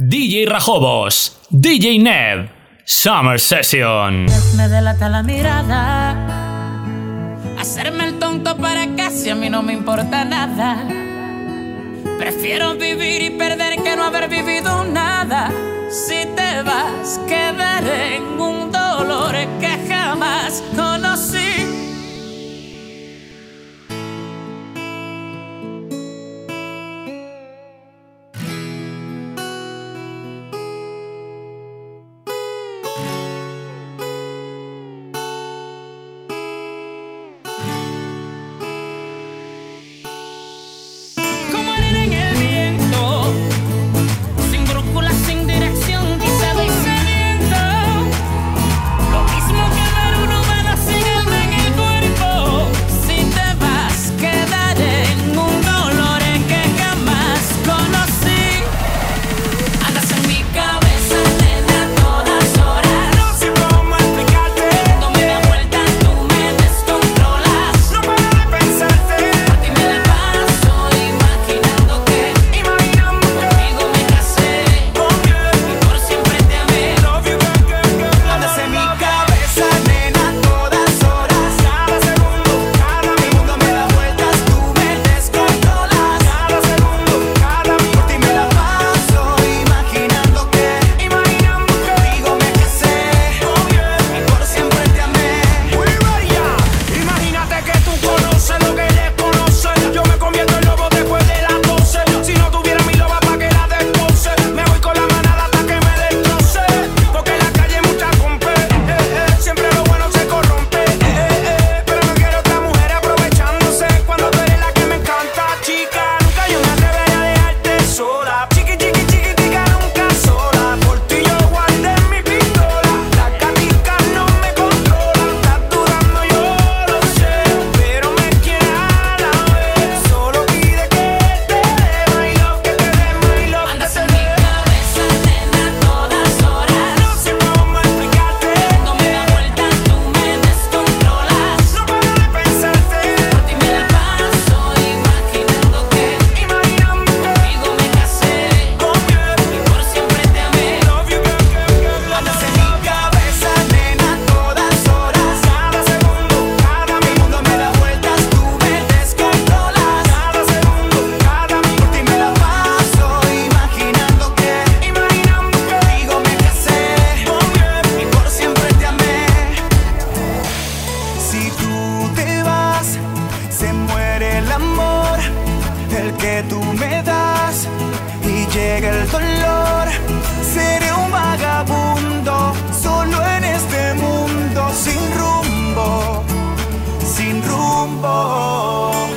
DJ Rajobos, DJ Ned, Summer Session. Me delata la mirada. Hacerme el tonto para casi a mí no me importa nada. Prefiero vivir y perder que no haber vivido nada. Si te vas, quedaré en un dolor que jamás muere el amor, el que tú me das, y llega el dolor. Seré un vagabundo, solo en este mundo, sin rumbo, sin rumbo.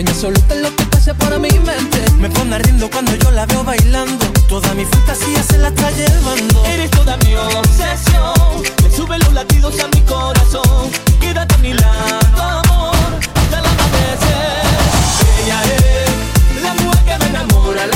Dueña absoluta en lo que pasa para mi mente. Me pone ardiendo cuando yo la veo bailando. Toda mi fantasía se la está llevando. Eres toda mi obsesión. Me suben los latidos a mi corazón. Quédate a mi lado, amor Hasta el amanecer. Ella es la mujer que me enamora,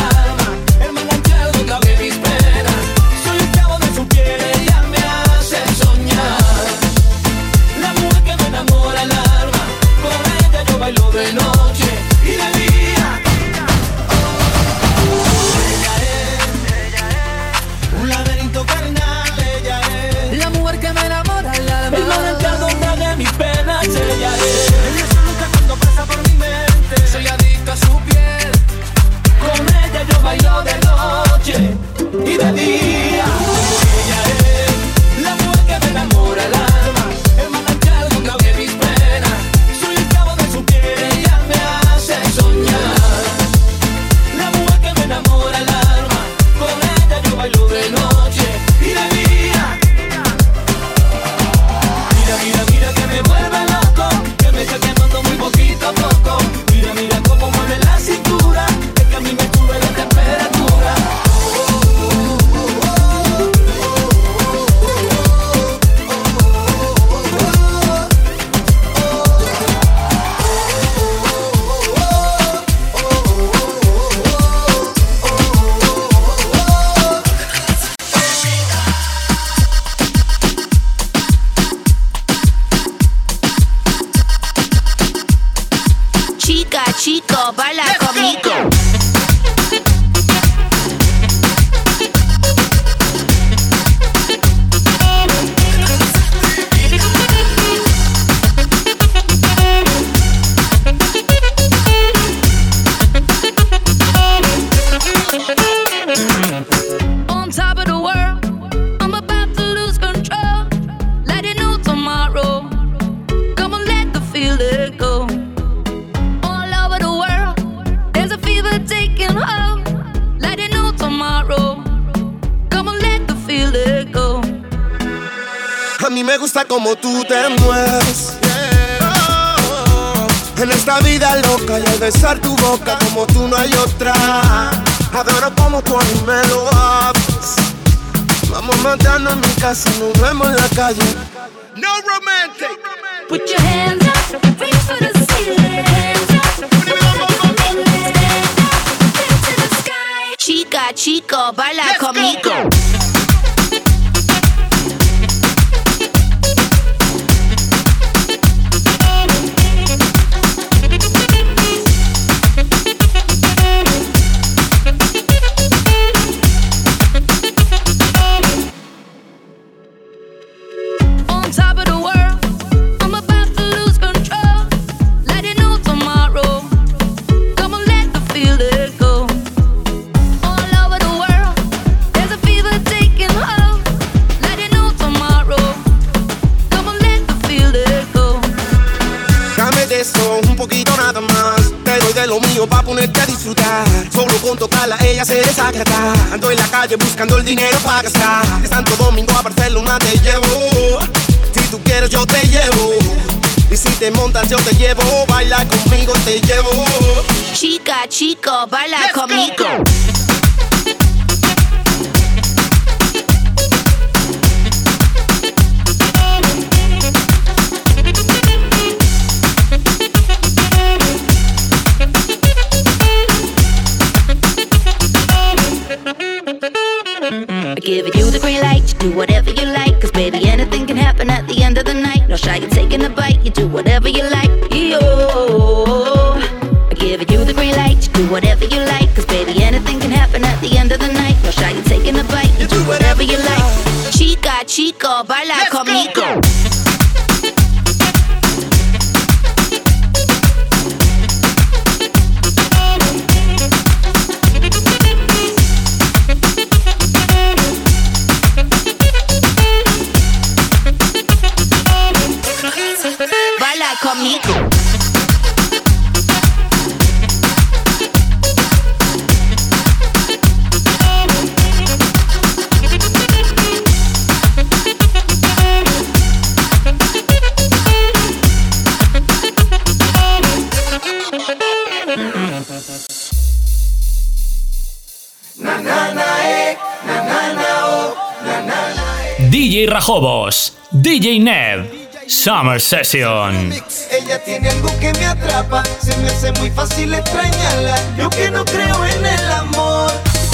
Session. Ella tiene algo que me atrapa, se me hace muy fácil extrañarla. Yo que no creo en el amor,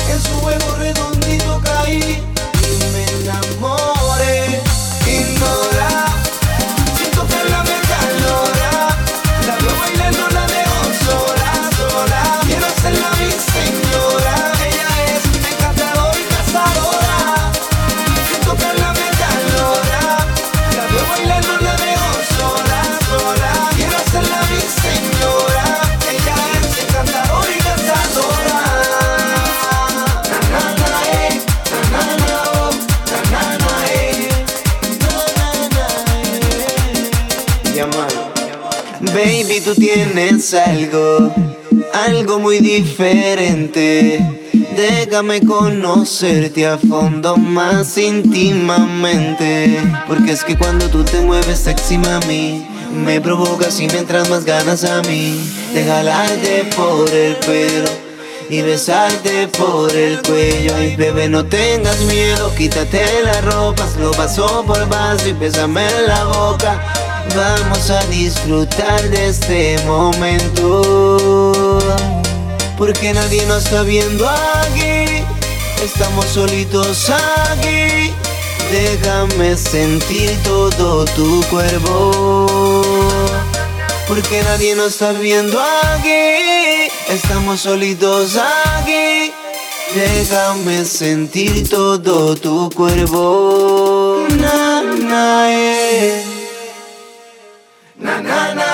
en su juego redondito caí Tú tienes algo, algo muy diferente. Déjame conocerte a fondo más íntimamente. Porque es que cuando tú te mueves sexy, mami, me provocas y me entras más ganas a mí. De jalarte por el pelo y besarte por el cuello. Ay, bebé, no tengas miedo, quítate las ropas, lo paso por vaso y bésame en la boca. Vamos a disfrutar de este momento. Porque nadie nos está viendo aquí. Estamos solitos aquí. Déjame sentir todo tu cuerpo. Porque nadie nos está viendo aquí. Estamos solitos aquí. Déjame sentir todo tu cuerpo. Eh. Na, na, na,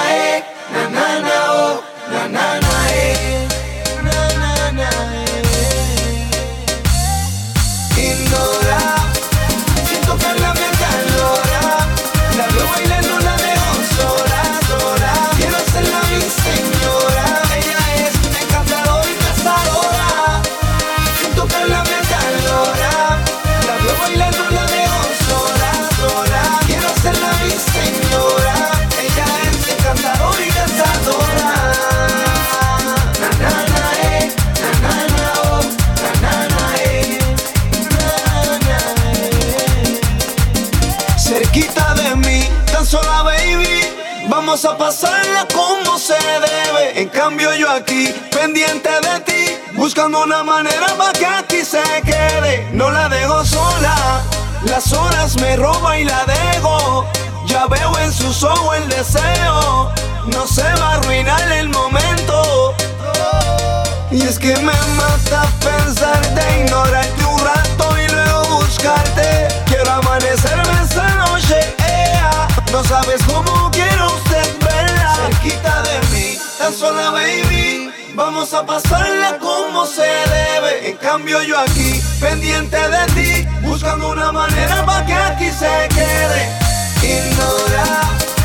Vamos a pasarla como se debe. En cambio, yo aquí, pendiente de ti, buscando una manera para que aquí se quede. No la dejo sola, las horas me roba y la dejo. Ya veo en sus ojos el deseo, no se va a arruinar el momento. Y es que me mata pensarte, ignorarte un rato y luego buscarte. Quiero amanecerme esta noche, ea. No sabes cómo. Cerquita de mí, tan sola baby. Vamos a pasarla como se debe. En cambio yo aquí, pendiente de ti, buscando una manera para que aquí se quede. Ignora.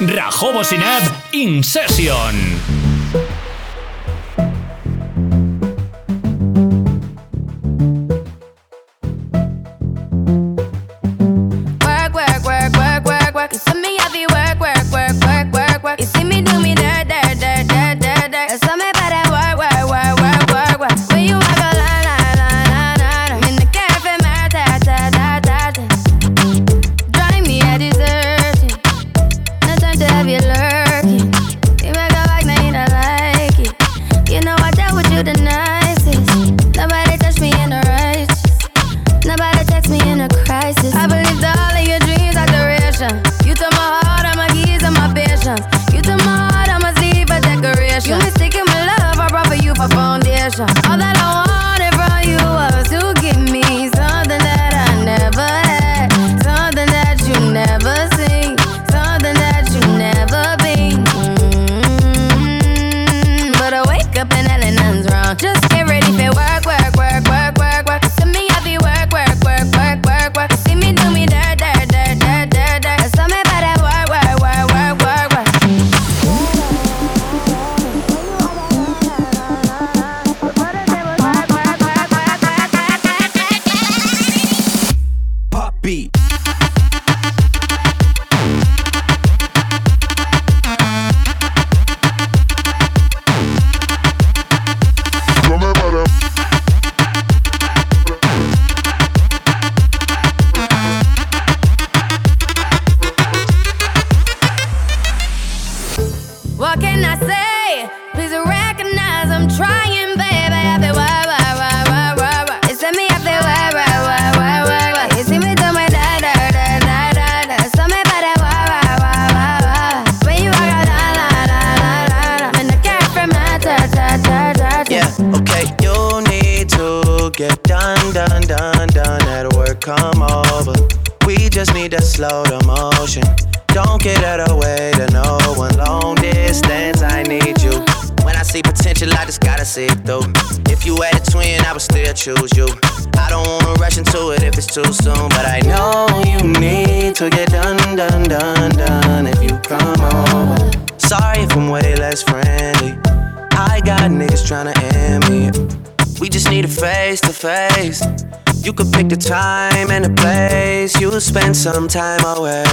Rajobos y Ned in session. Some time away.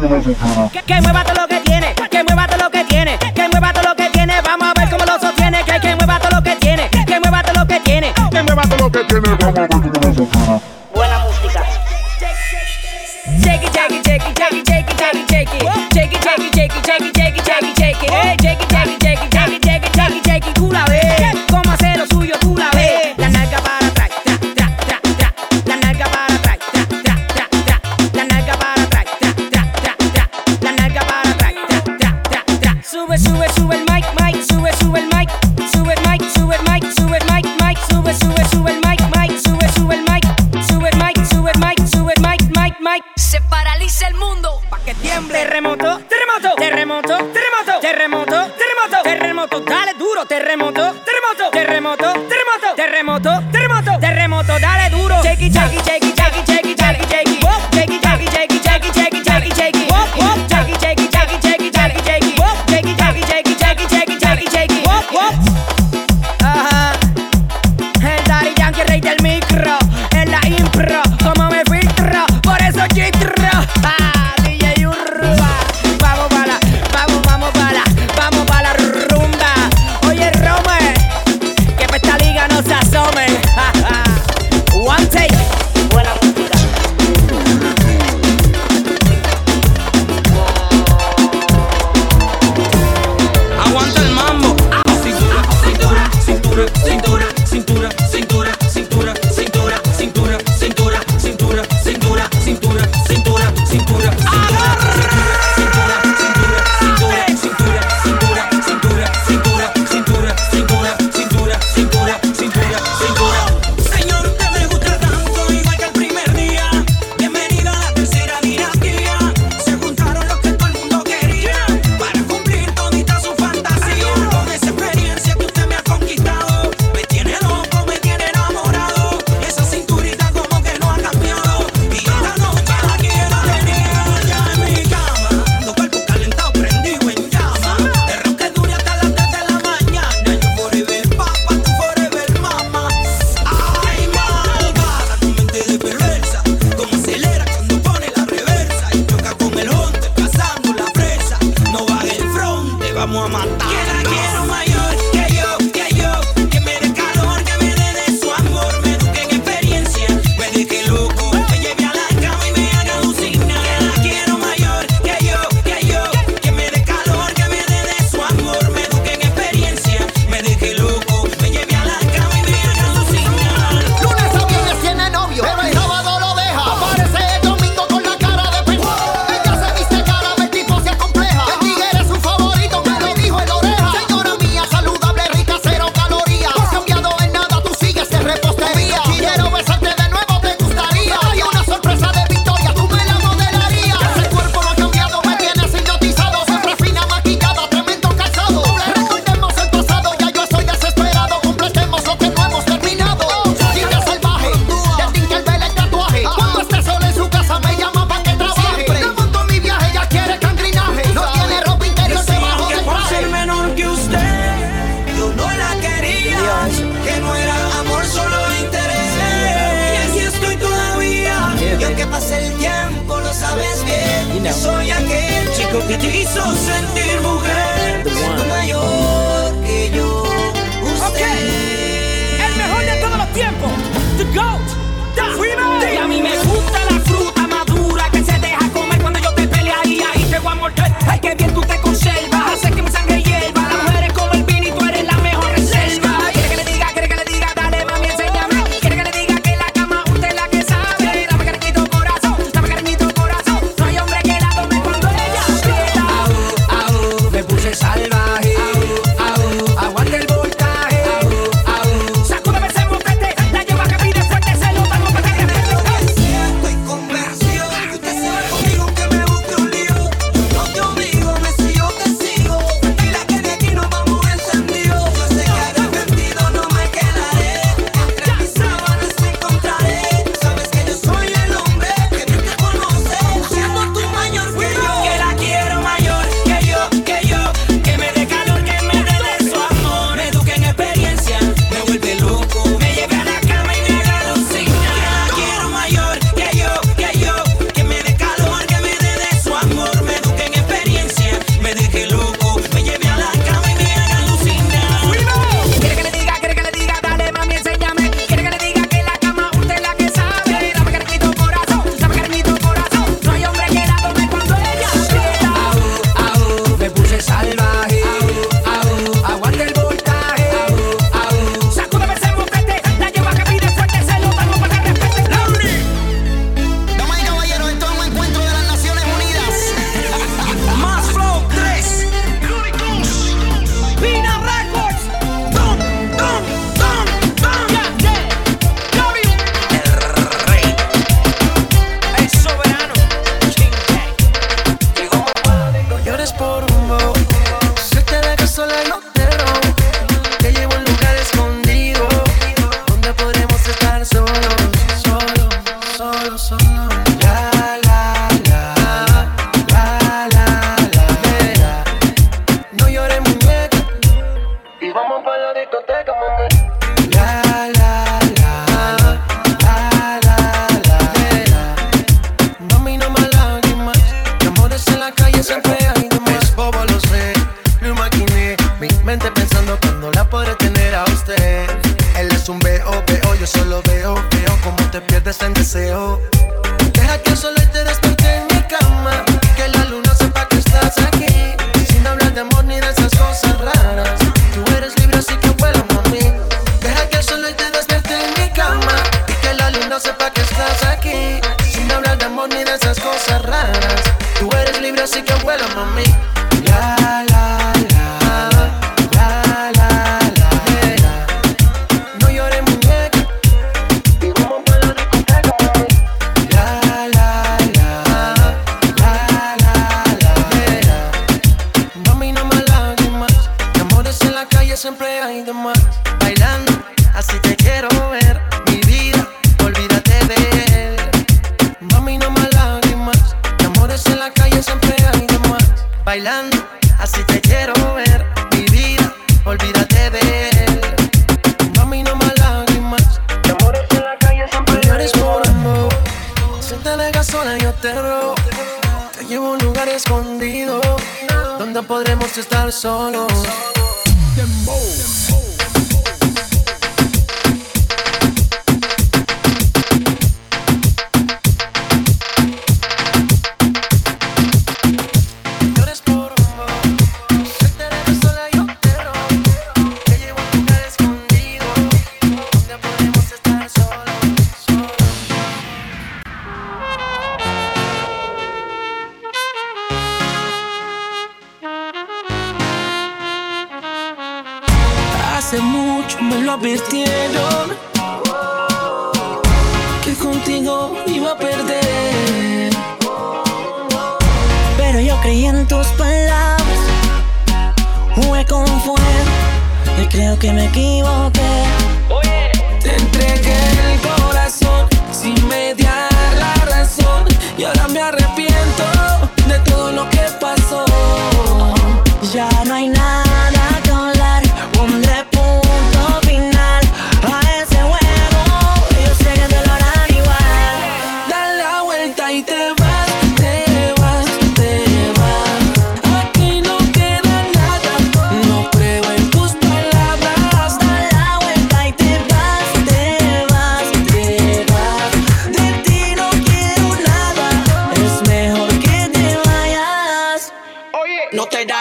Que, mueva todo lo que tiene, que mueva todo lo que tiene, que mueva todo lo que tiene, vamos a ver cómo lo sostiene, que, mueva todo lo que tiene, que mueva todo lo que tiene, que mueva todo lo que tiene. Buena música.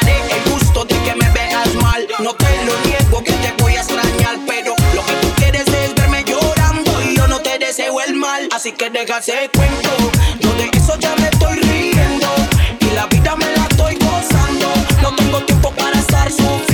el gusto de que me veas mal. No te lo niego que te voy a extrañar, pero lo que tú quieres es verme llorando y yo no te deseo el mal. Así que déjase cuento, yo de eso ya me estoy riendo y la vida me la estoy gozando. No tengo tiempo para estar sufriendo.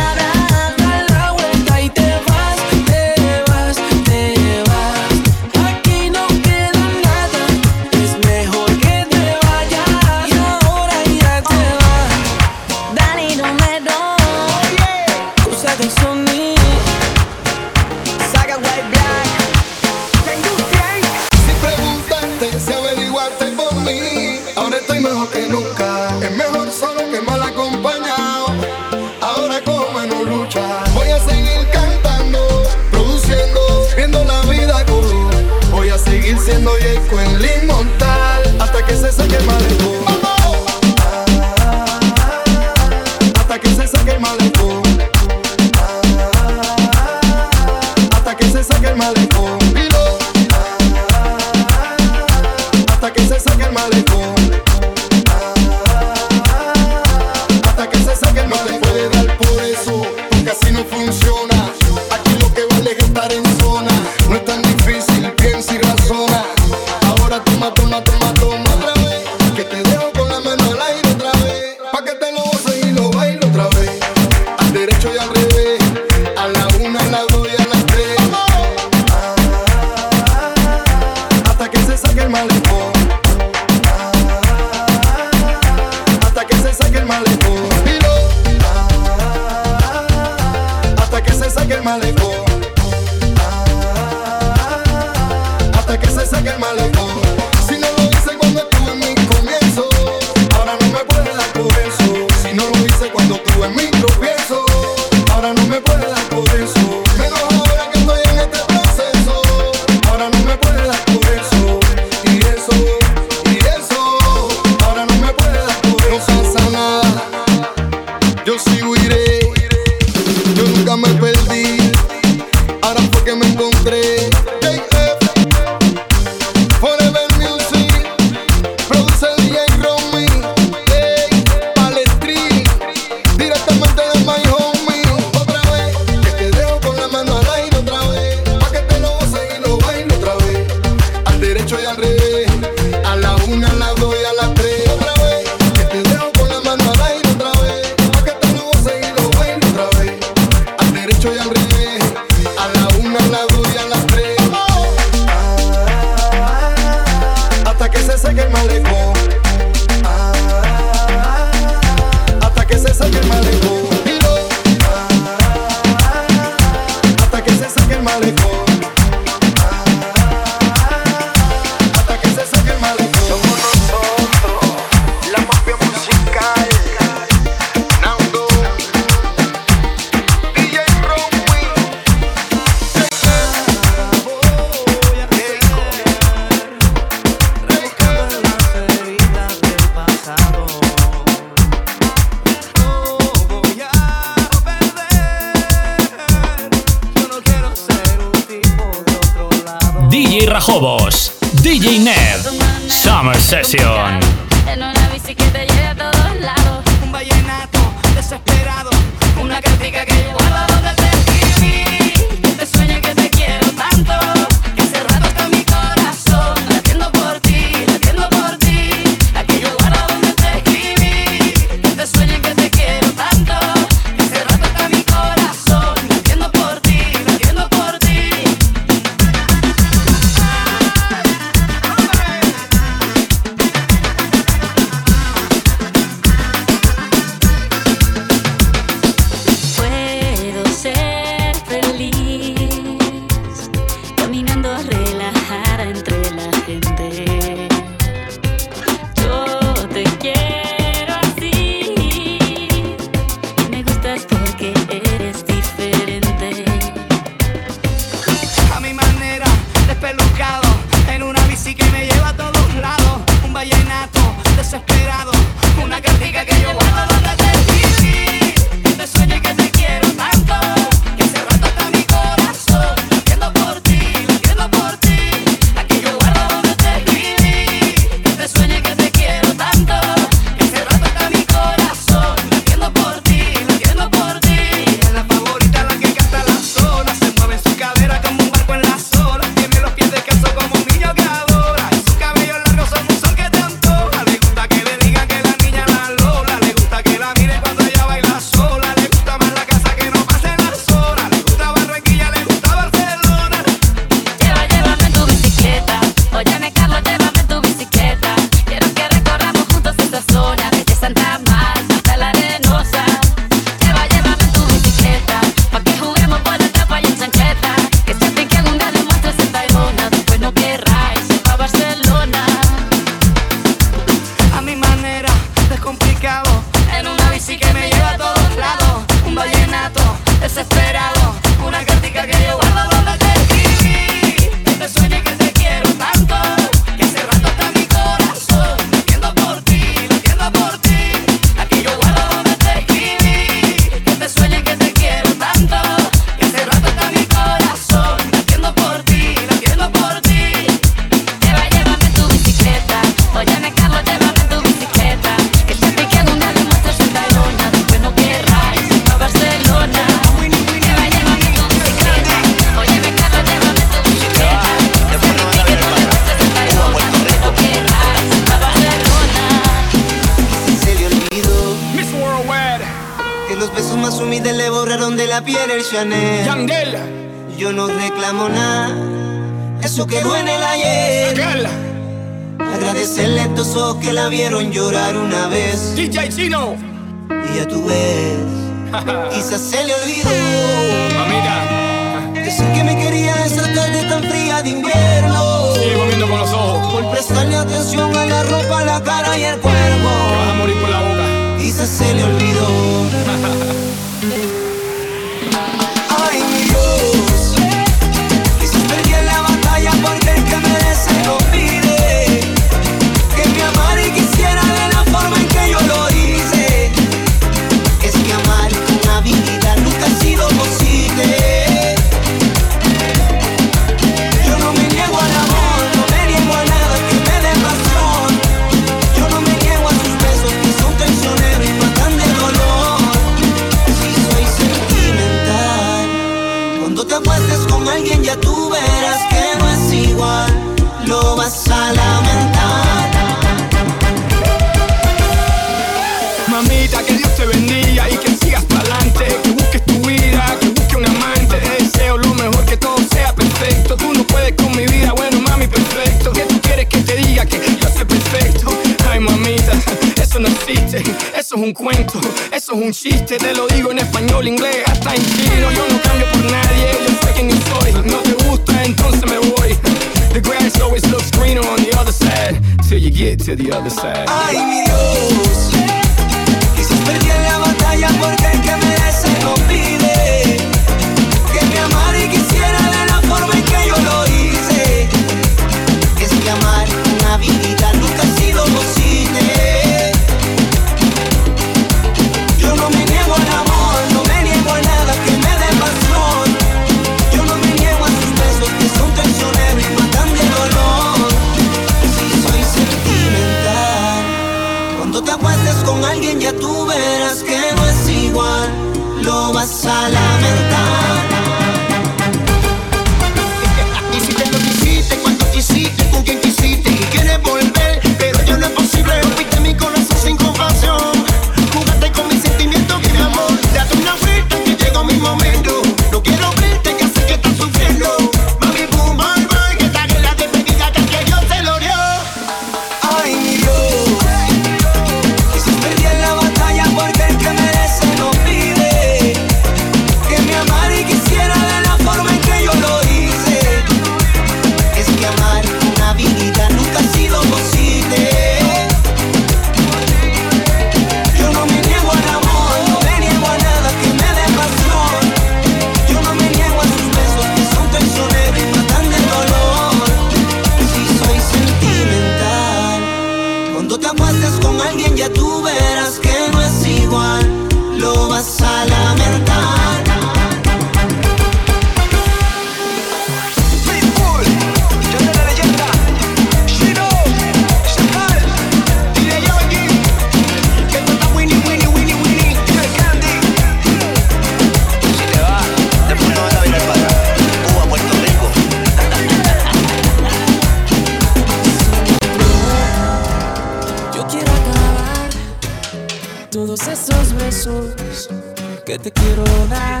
que te quiero dar.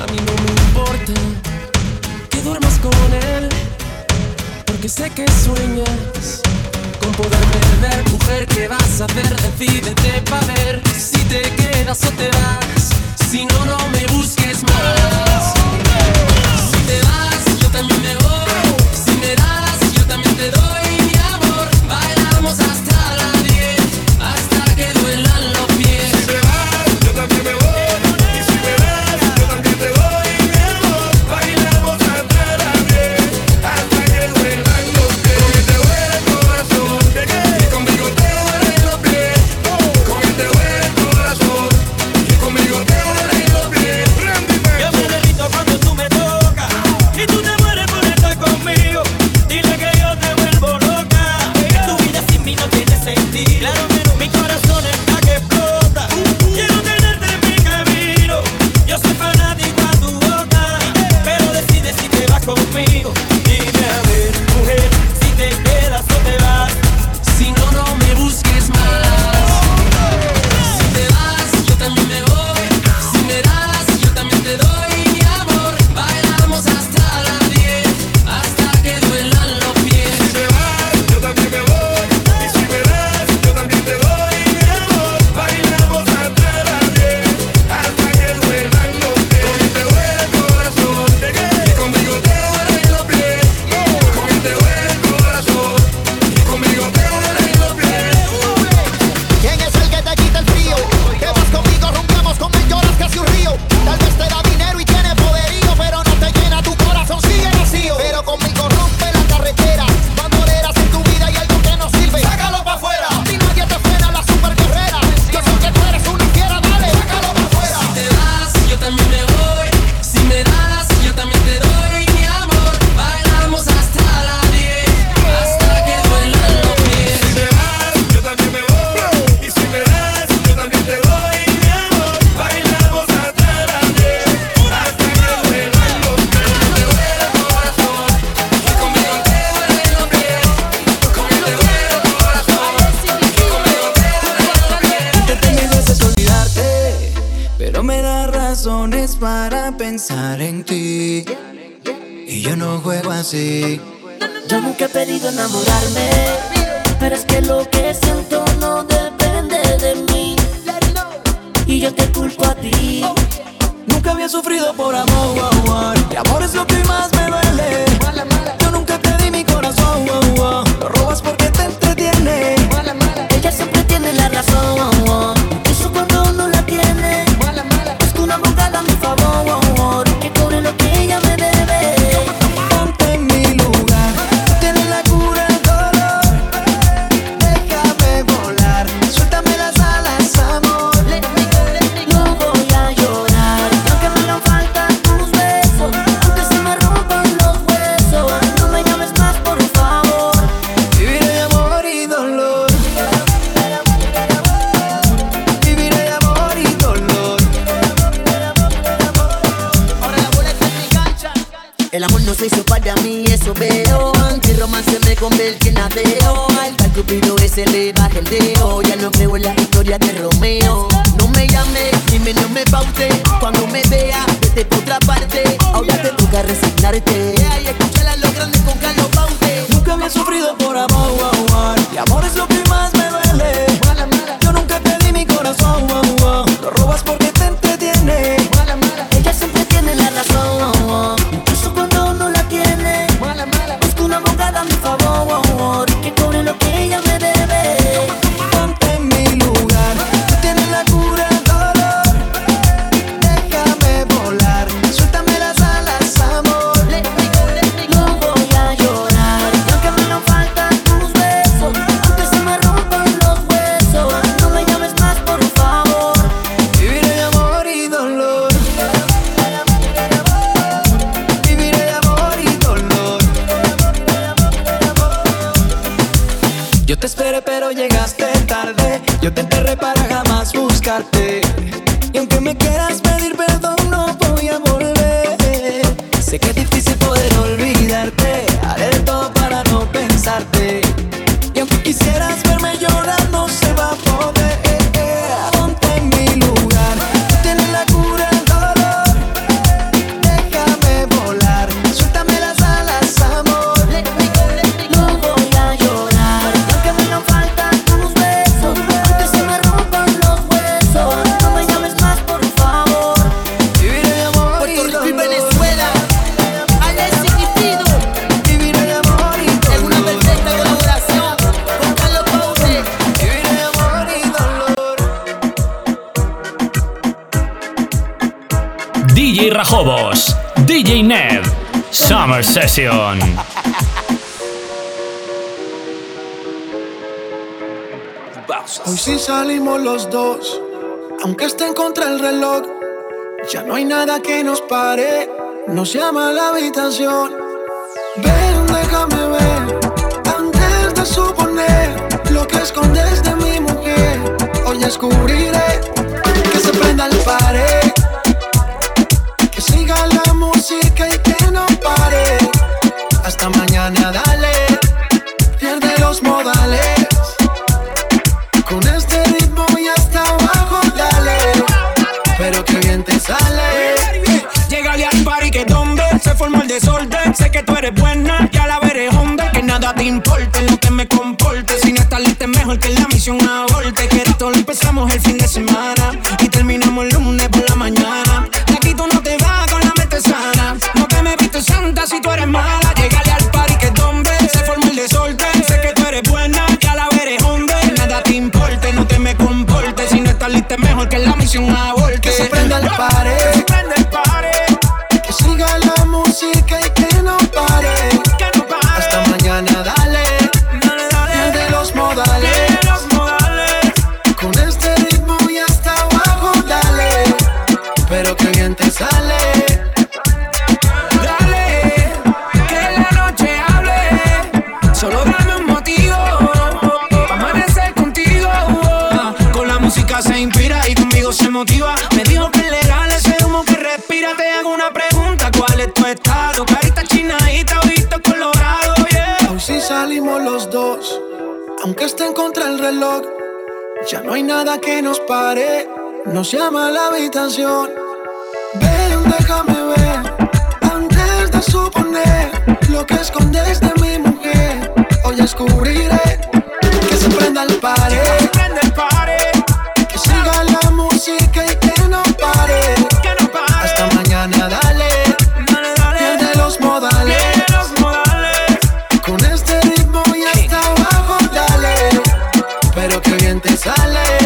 A mí no me importa que duermas con él, porque sé que sueñas con poder perder. Mujer, ¿qué vas a hacer? Decídete para ver si te quedas o te vas. Si no, no me busques más. Si te vas, yo también me voy. nadie ha sufrido por amor. Y amor es lo que Hoy sí salimos los dos, aunque esté en contra el reloj. Ya no hay nada que nos pare, nos llama la habitación. Ven, déjame ver, antes de suponer lo que escondes de mi mujer. Hoy descubriré que se prenda el pared, que siga la música y que no pare. Hasta mañana, dale, pierde los modales. que bien te sale. Llegale al party que donde se forma el desorden. Sé que tú eres buena, ya la veré hombre. Que nada te importe lo que me comporte. Si no estás lista es mejor que la misión aborte. Que esto lo empezamos el fin de semana y terminamos el lunes por la mañana. Aquí tú no te vas con la mente sana. No te me viste santa si tú eres mala. Llegale al party que donde se forma el desorden. Sé que tú eres buena, ya la veré hombre. Que nada te importe, no te me comporte. Si no estás lista es mejor que la misión aborte que prenda el paré siga la música y que no pare. Hasta mañana dale. Y de los modales. Con este ritmo y hasta abajo dale. Pero que alguien te sale. Dale Que la noche hable. Solo dame un motivo. Para marchar contigo. Con la música se inspira y conmigo se motiva. los dos. Aunque estén contra el reloj, ya no hay nada que nos pare. Nos llama la habitación. Ven, déjame ver. Antes de suponer lo que escondes de mi mujer, hoy descubriré que se prenda el pared. Que siga la música y sale.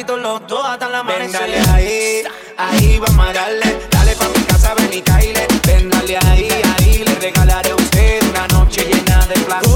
juntitos los dos hasta la amanecer. Ven, ahí, ahí vamos a darle. Dale pa' mi casa, ven y caile. Ven, ahí, ahí le regalaré a usted una noche llena de placer.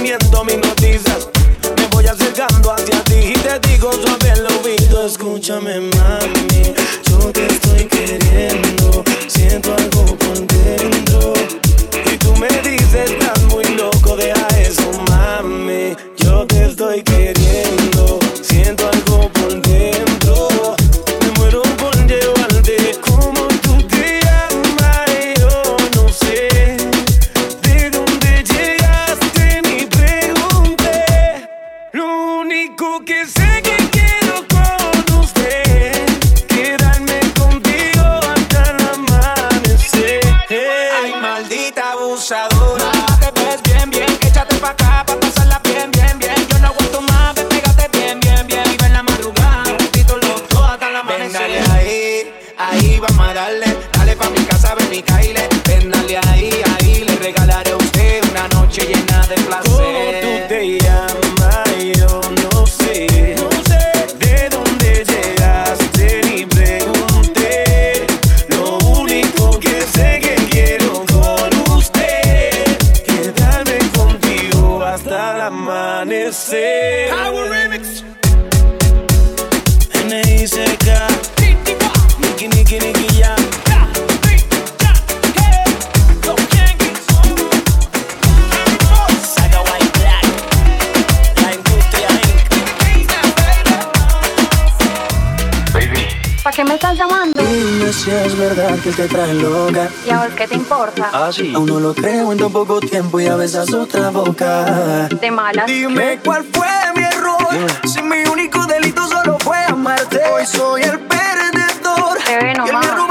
movimiento, mis noticias. Me voy acercando hacia ti y te digo suave el oído, escúchame, mami. Que te trae loca. ¿Y a vos qué te importa? Ah, sí. Aún no lo creo en tan poco tiempo y a besas otra boca. De malas. Dime cuál fue mi error. Si mi único delito solo fue amarte. Hoy soy el perdedor. Te ve nomás.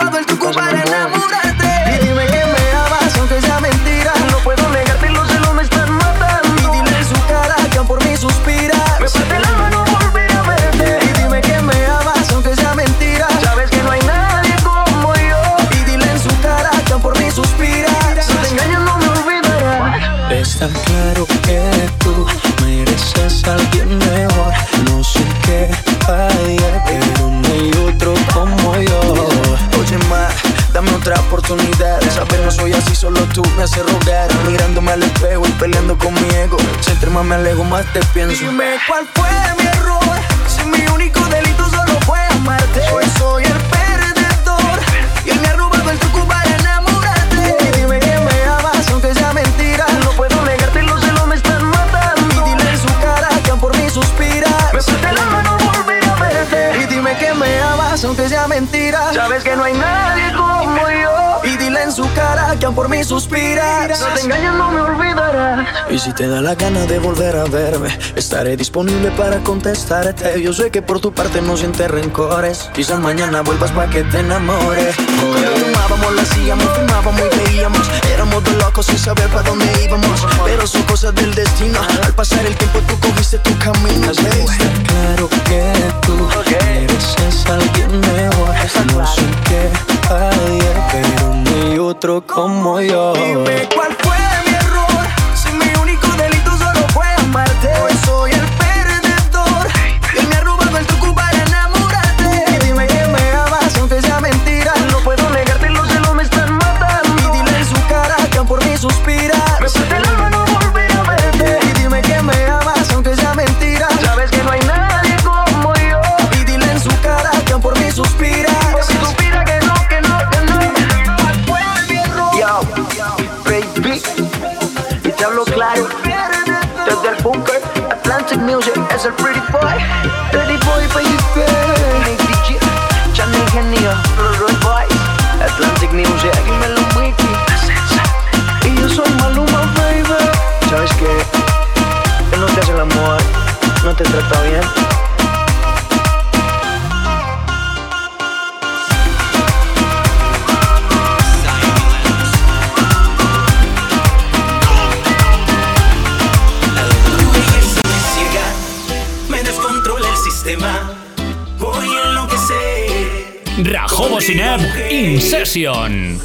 Está claro que tú mereces a alguien mejor. No sé qué falla, pero no hay otro como yo. Oye, ma, dame otra oportunidad. Saber no soy así, solo tú me haces rogar. Mirándome al espejo y peleando con mi ego. Si entre más me alejo, más te pienso. Dime cuál fue sea mentira. Sabes que no hay nadie como yo. Y en su cara que aún por mí suspira. Si te engañas, no me olvidarás. Y si te da la gana de volver a verme, estaré disponible para contestarte. Yo sé que por tu parte no sientes rencores. Quizás mañana vuelvas para que te enamores. Cuando tomábamos, la hacíamos, firmábamos y veíamos. Éramos dos locos sin saber para dónde íbamos. Pero son cosas del destino. Al pasar el tiempo, tú cogiste tu camino. Está claro que tú mereces a alguien mejor. No sé qué falla, pero no hay otro como yo. Music es el pretty boy. Pretty boy, baby. Nick DJ, Johnny Genio, los Roy Boys. Atlantic Music, dímelo, Mickey. Y yo soy Maluma, baby. ¿Sabes qué? Él no te hace el amor, no te trata bien. Sineb In Session.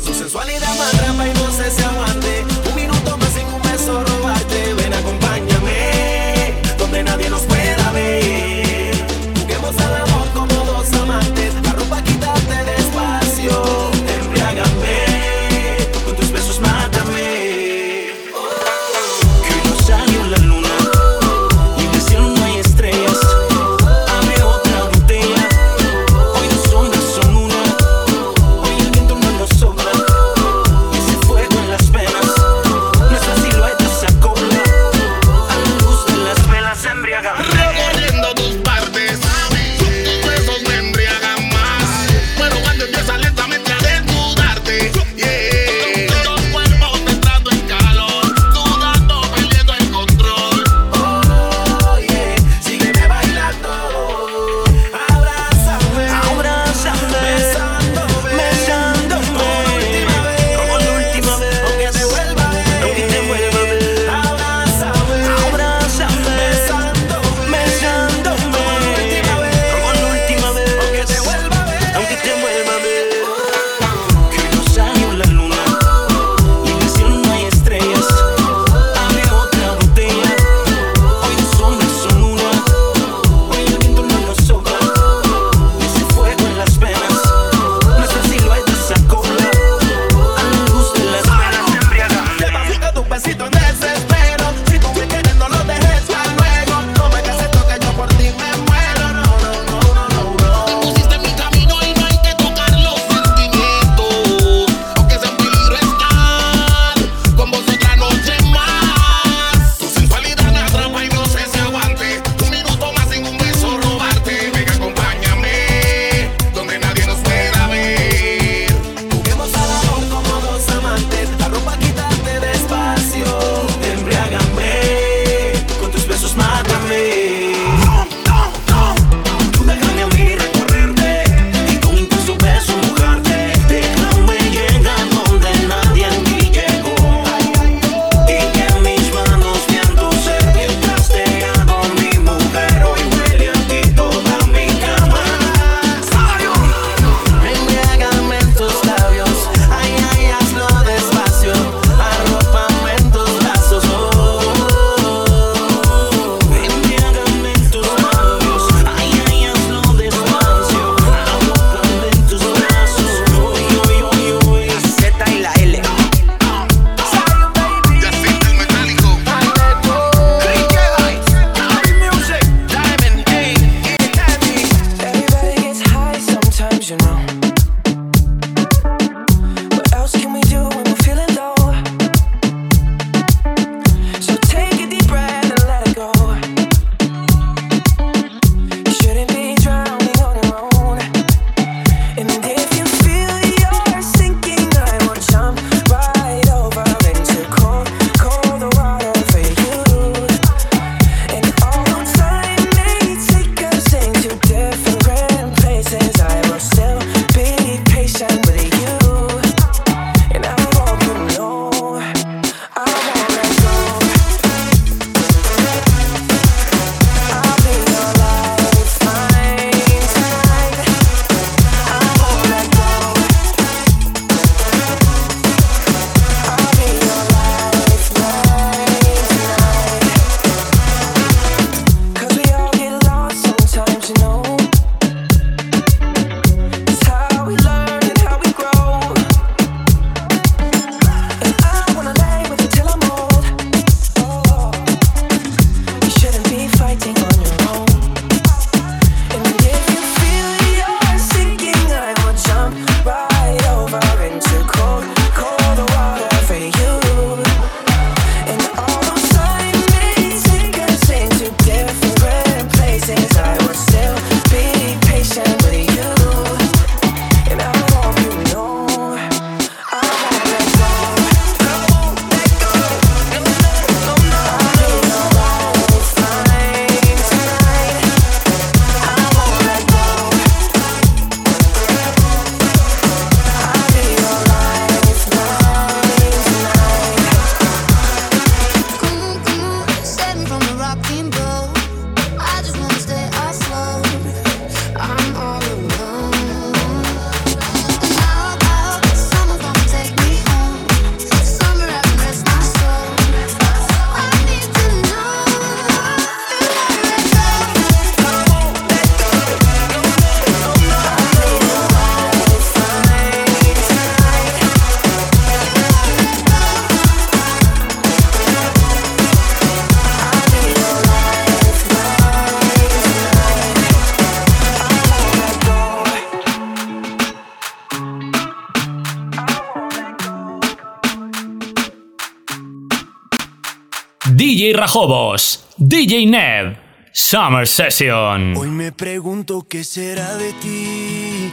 DJ Rajobos, DJ Neb, Summer Session. Hoy me pregunto qué será de ti.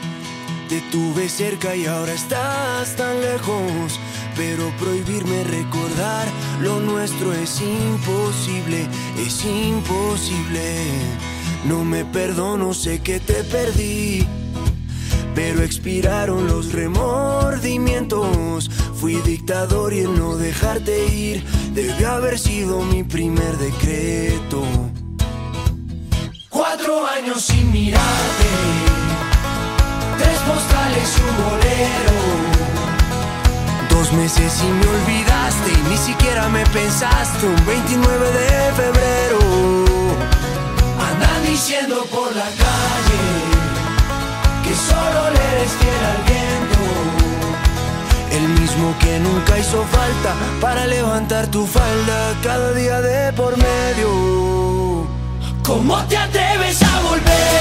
Te tuve cerca y ahora estás tan lejos. Pero prohibirme recordar lo nuestro es imposible, es imposible. No me perdono, sé que te perdí. Pero expiraron los remordimientos. Fui dictador y el no dejarte ir debió haber sido mi primer decreto. Cuatro años sin mirarte, tres postales y un bolero. Dos meses y me olvidaste ni siquiera me pensaste. Un 29 de febrero, andan diciendo por la calle que nunca hizo falta para levantar tu falda cada día de por medio. ¿Cómo te atreves a volver?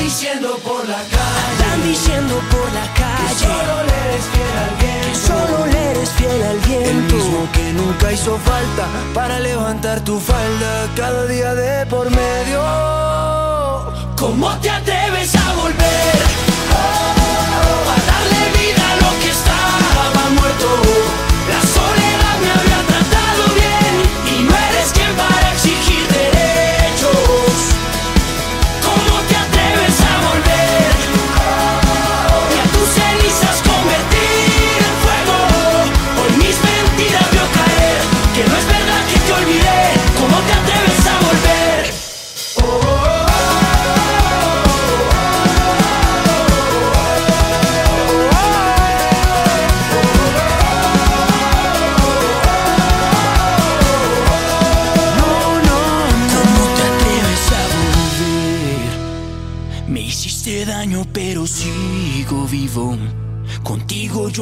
Diciendo por la calle. Andan diciendo por la calle. Que solo le eres fiel al viento. Que solo le eres fiel al viento. El mismo que nunca hizo falta para levantar tu falda cada día de por medio. ¿Cómo te atreves a volver? Oh, a darle vida a lo que estaba muerto.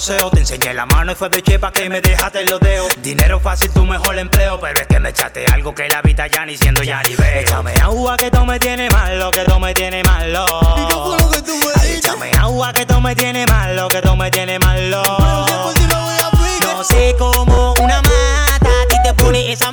Te enseñé la mano y fue de chepa que me dejaste lo deo. Dinero fácil, tu mejor empleo. Pero es que me echaste algo que la vida ya ni siendo ya ni veo. Échame agua que tú me tienes malo, que tú me tienes malo. ¿Y qué fue lo que tú me Ay, Échame agua que tú me tienes malo, que tú me tienes malo. No sé cómo una mata a ti te pone esa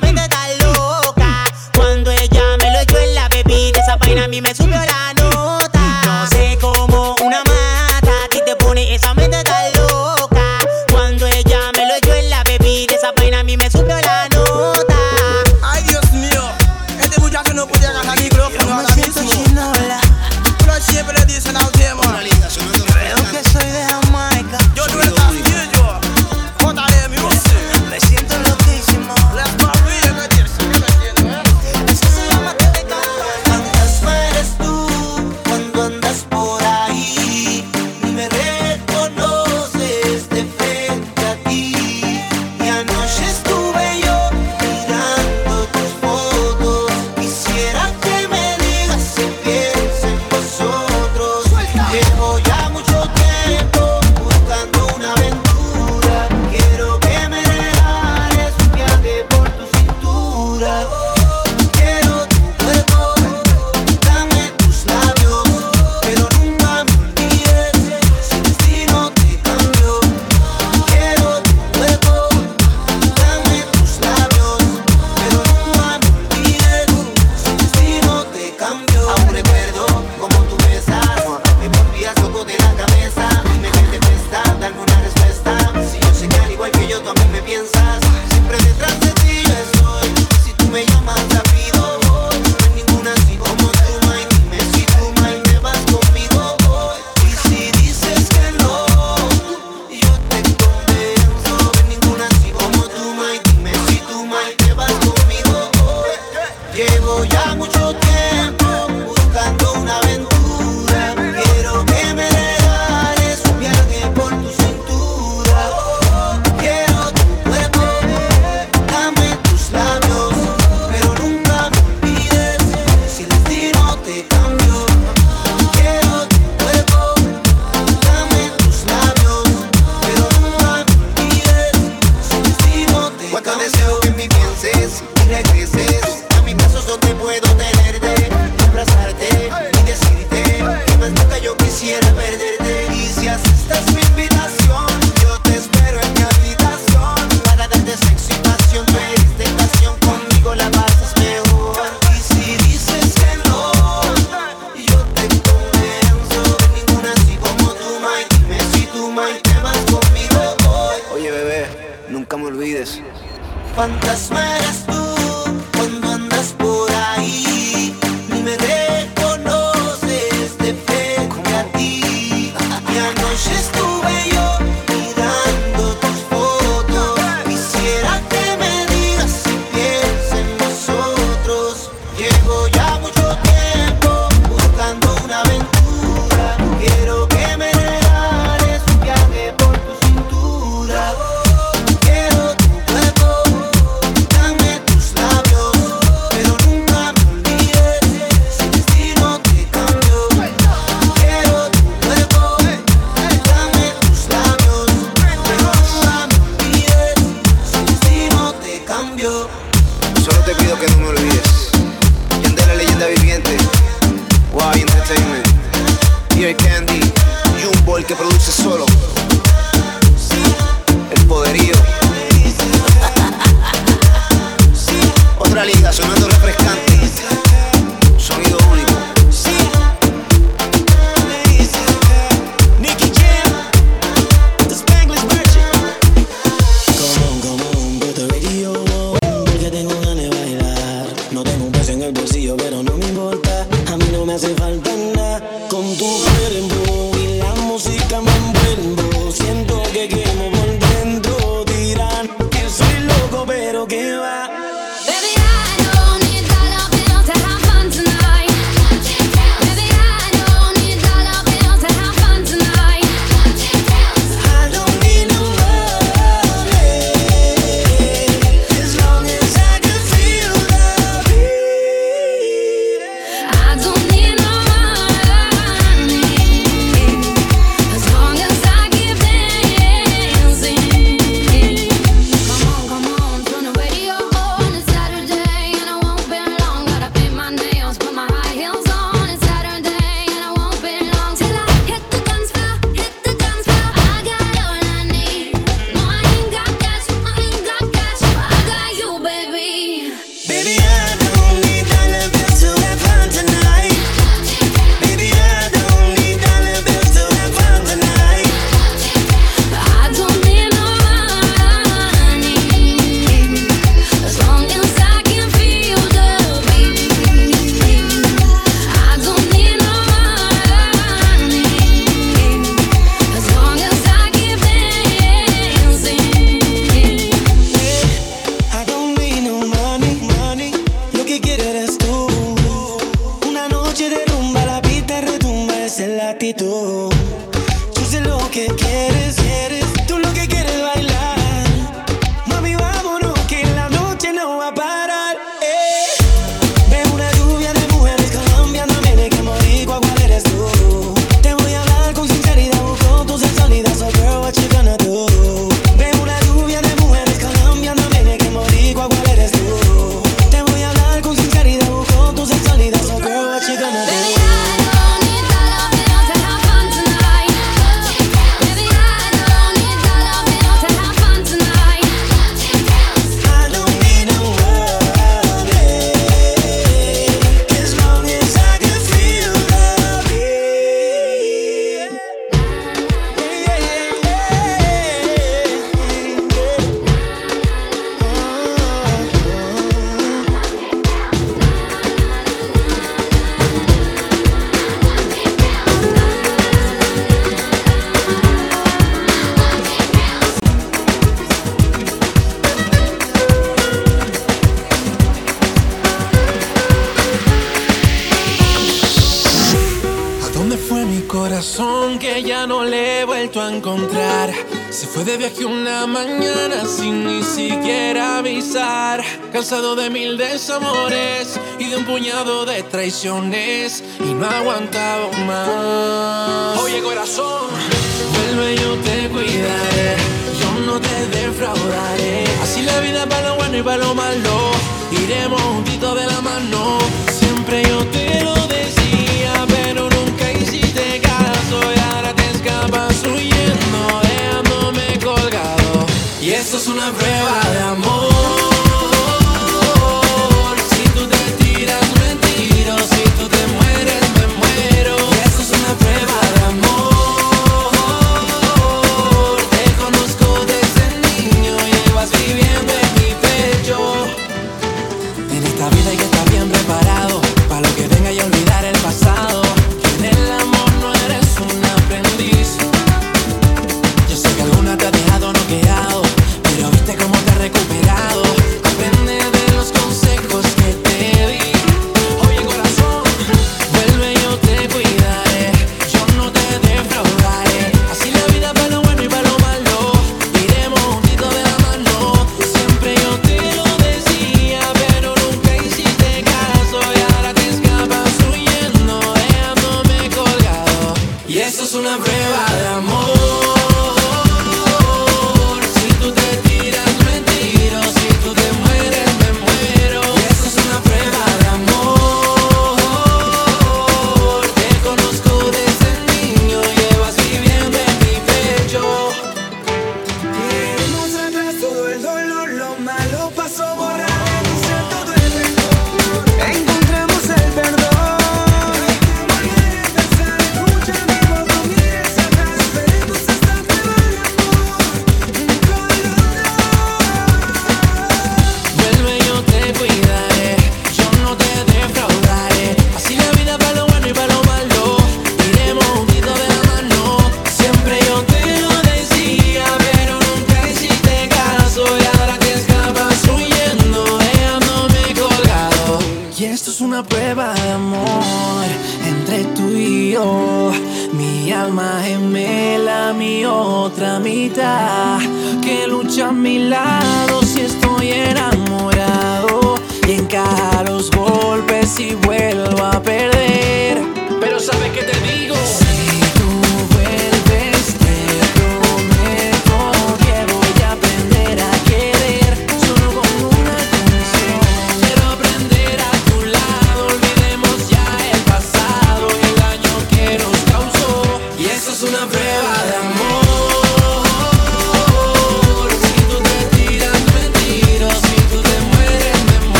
traiciones. Y no ha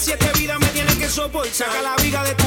Las siete vidas me tienen que soportar. Saca la viga de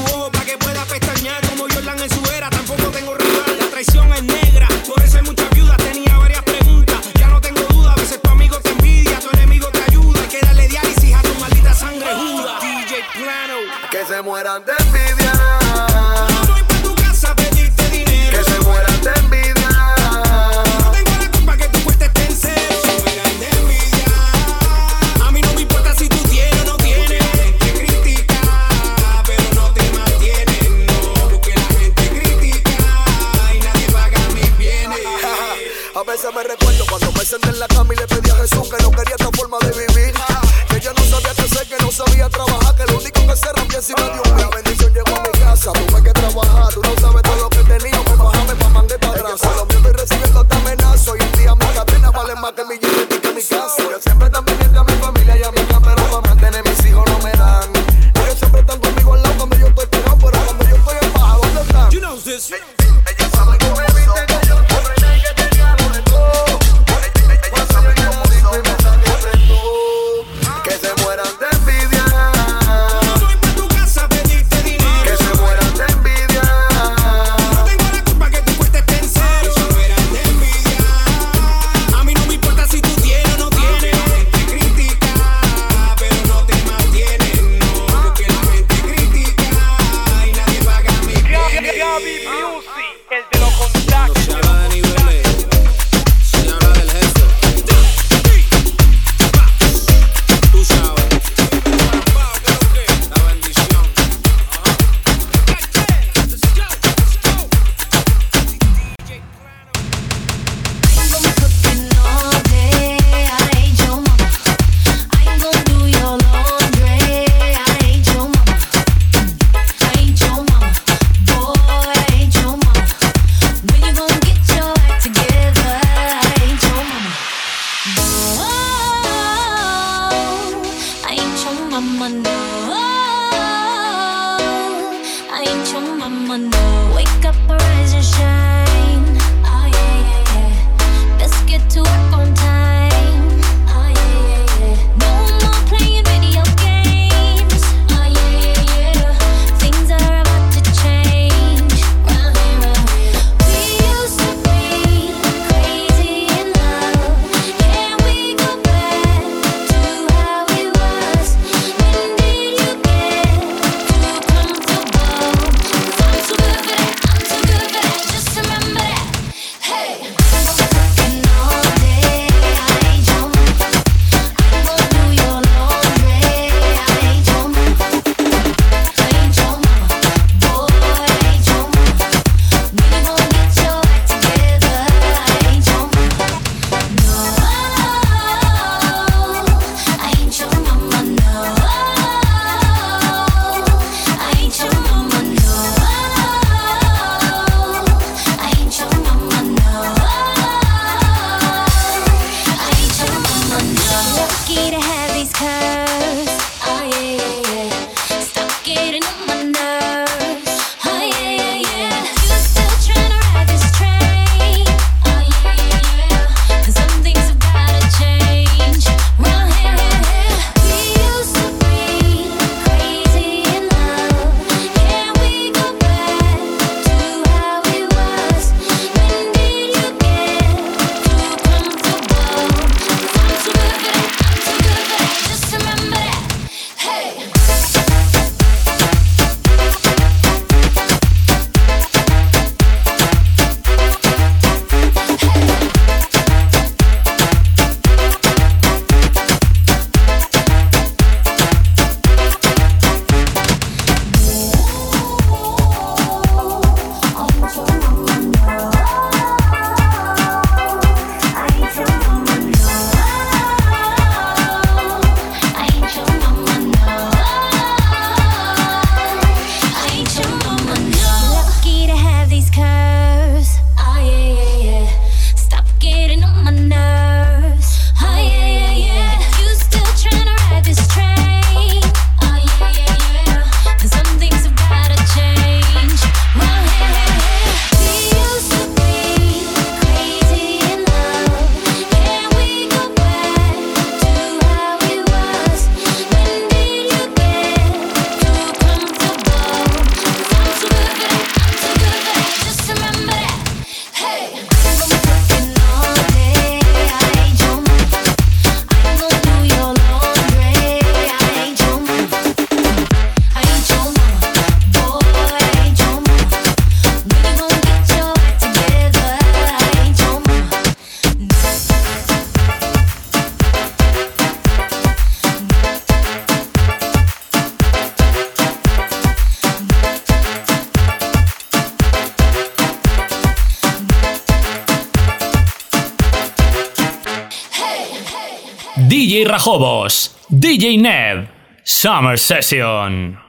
DJ Rajobos, DJ Nev, Summer Session.